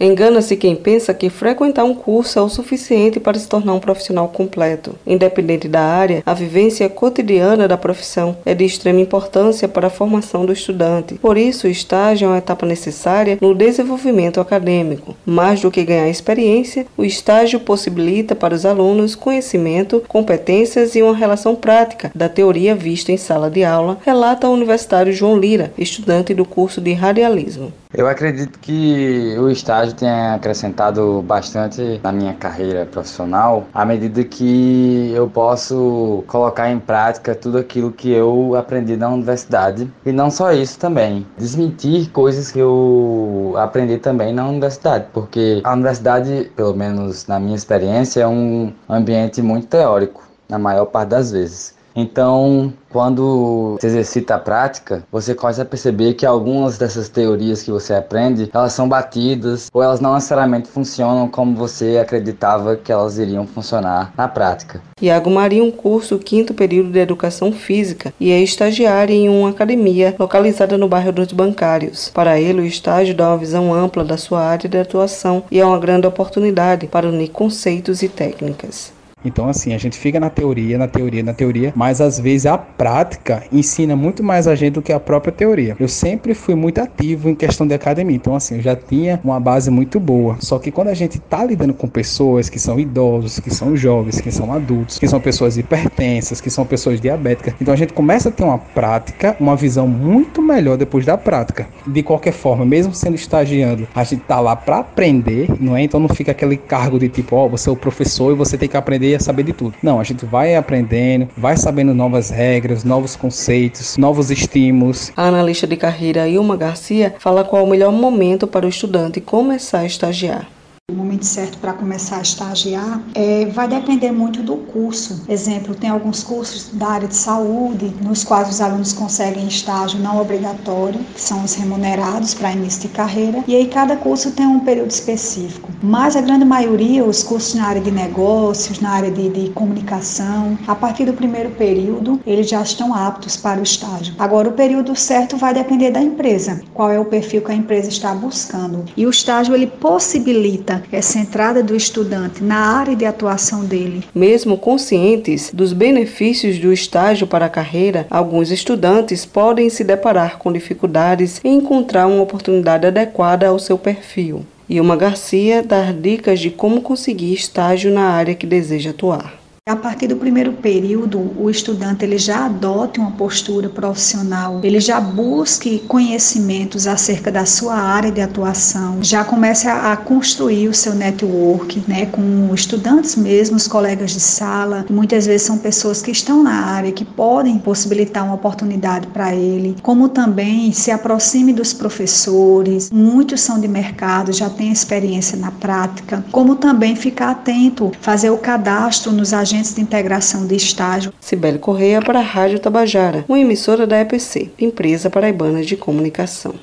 Engana-se quem pensa que frequentar um curso é o suficiente para se tornar um profissional completo. Independente da área, a vivência cotidiana da profissão é de extrema importância para a formação do estudante. Por isso, o estágio é uma etapa necessária no desenvolvimento acadêmico. Mais do que ganhar experiência, o estágio possibilita para os alunos conhecimento, competências e uma relação prática da teoria vista em sala de aula, relata o universitário João Lira, estudante do curso de radialismo. Eu acredito que o estágio tenha acrescentado bastante na minha carreira profissional, à medida que eu posso colocar em prática tudo aquilo que eu aprendi na universidade. E não só isso também, desmentir coisas que eu aprendi também na universidade, porque a universidade, pelo menos na minha experiência, é um ambiente muito teórico, na maior parte das vezes. Então, quando você exercita a prática, você começa a perceber que algumas dessas teorias que você aprende, elas são batidas ou elas não necessariamente funcionam como você acreditava que elas iriam funcionar na prática. Iago Marinho um curso quinto período de Educação Física e é estagiário em uma academia localizada no bairro dos Bancários. Para ele, o estágio dá uma visão ampla da sua área de atuação e é uma grande oportunidade para unir conceitos e técnicas. Então, assim, a gente fica na teoria, na teoria, na teoria, mas às vezes a prática ensina muito mais a gente do que a própria teoria. Eu sempre fui muito ativo em questão de academia, então, assim, eu já tinha uma base muito boa. Só que quando a gente tá lidando com pessoas que são idosos, que são jovens, que são adultos, que são pessoas hipertensas, que são pessoas diabéticas, então a gente começa a ter uma prática, uma visão muito melhor depois da prática. De qualquer forma, mesmo sendo estagiando, a gente tá lá para aprender, não é? Então não fica aquele cargo de tipo, ó, oh, você é o professor e você tem que aprender saber de tudo. Não, a gente vai aprendendo, vai sabendo novas regras, novos conceitos, novos estímulos. A analista de carreira Ilma Garcia fala qual o melhor momento para o estudante começar a estagiar. Certo para começar a estagiar é, vai depender muito do curso. Exemplo, tem alguns cursos da área de saúde nos quais os alunos conseguem estágio não obrigatório, que são os remunerados para início de carreira, e aí cada curso tem um período específico. Mas a grande maioria, os cursos na área de negócios, na área de, de comunicação, a partir do primeiro período, eles já estão aptos para o estágio. Agora, o período certo vai depender da empresa, qual é o perfil que a empresa está buscando. E o estágio ele possibilita essa entrada do estudante na área de atuação dele. Mesmo conscientes dos benefícios do estágio para a carreira, alguns estudantes podem se deparar com dificuldades em encontrar uma oportunidade adequada ao seu perfil. Uma Garcia dar dicas de como conseguir estágio na área que deseja atuar. A partir do primeiro período, o estudante ele já adote uma postura profissional, ele já busque conhecimentos acerca da sua área de atuação, já comece a, construir o seu network, né, com estudantes mesmo, os colegas de sala, muitas vezes são pessoas que estão na área que podem possibilitar uma oportunidade para ele, como também se aproxime dos professores, muitos são de mercado, já têm experiência na prática, como também ficar atento, fazer o cadastro nos agentes agentes de integração de estágio. Cibele Correia para a Rádio Tabajara, uma emissora da EPC, Empresa Paraibana de Comunicação.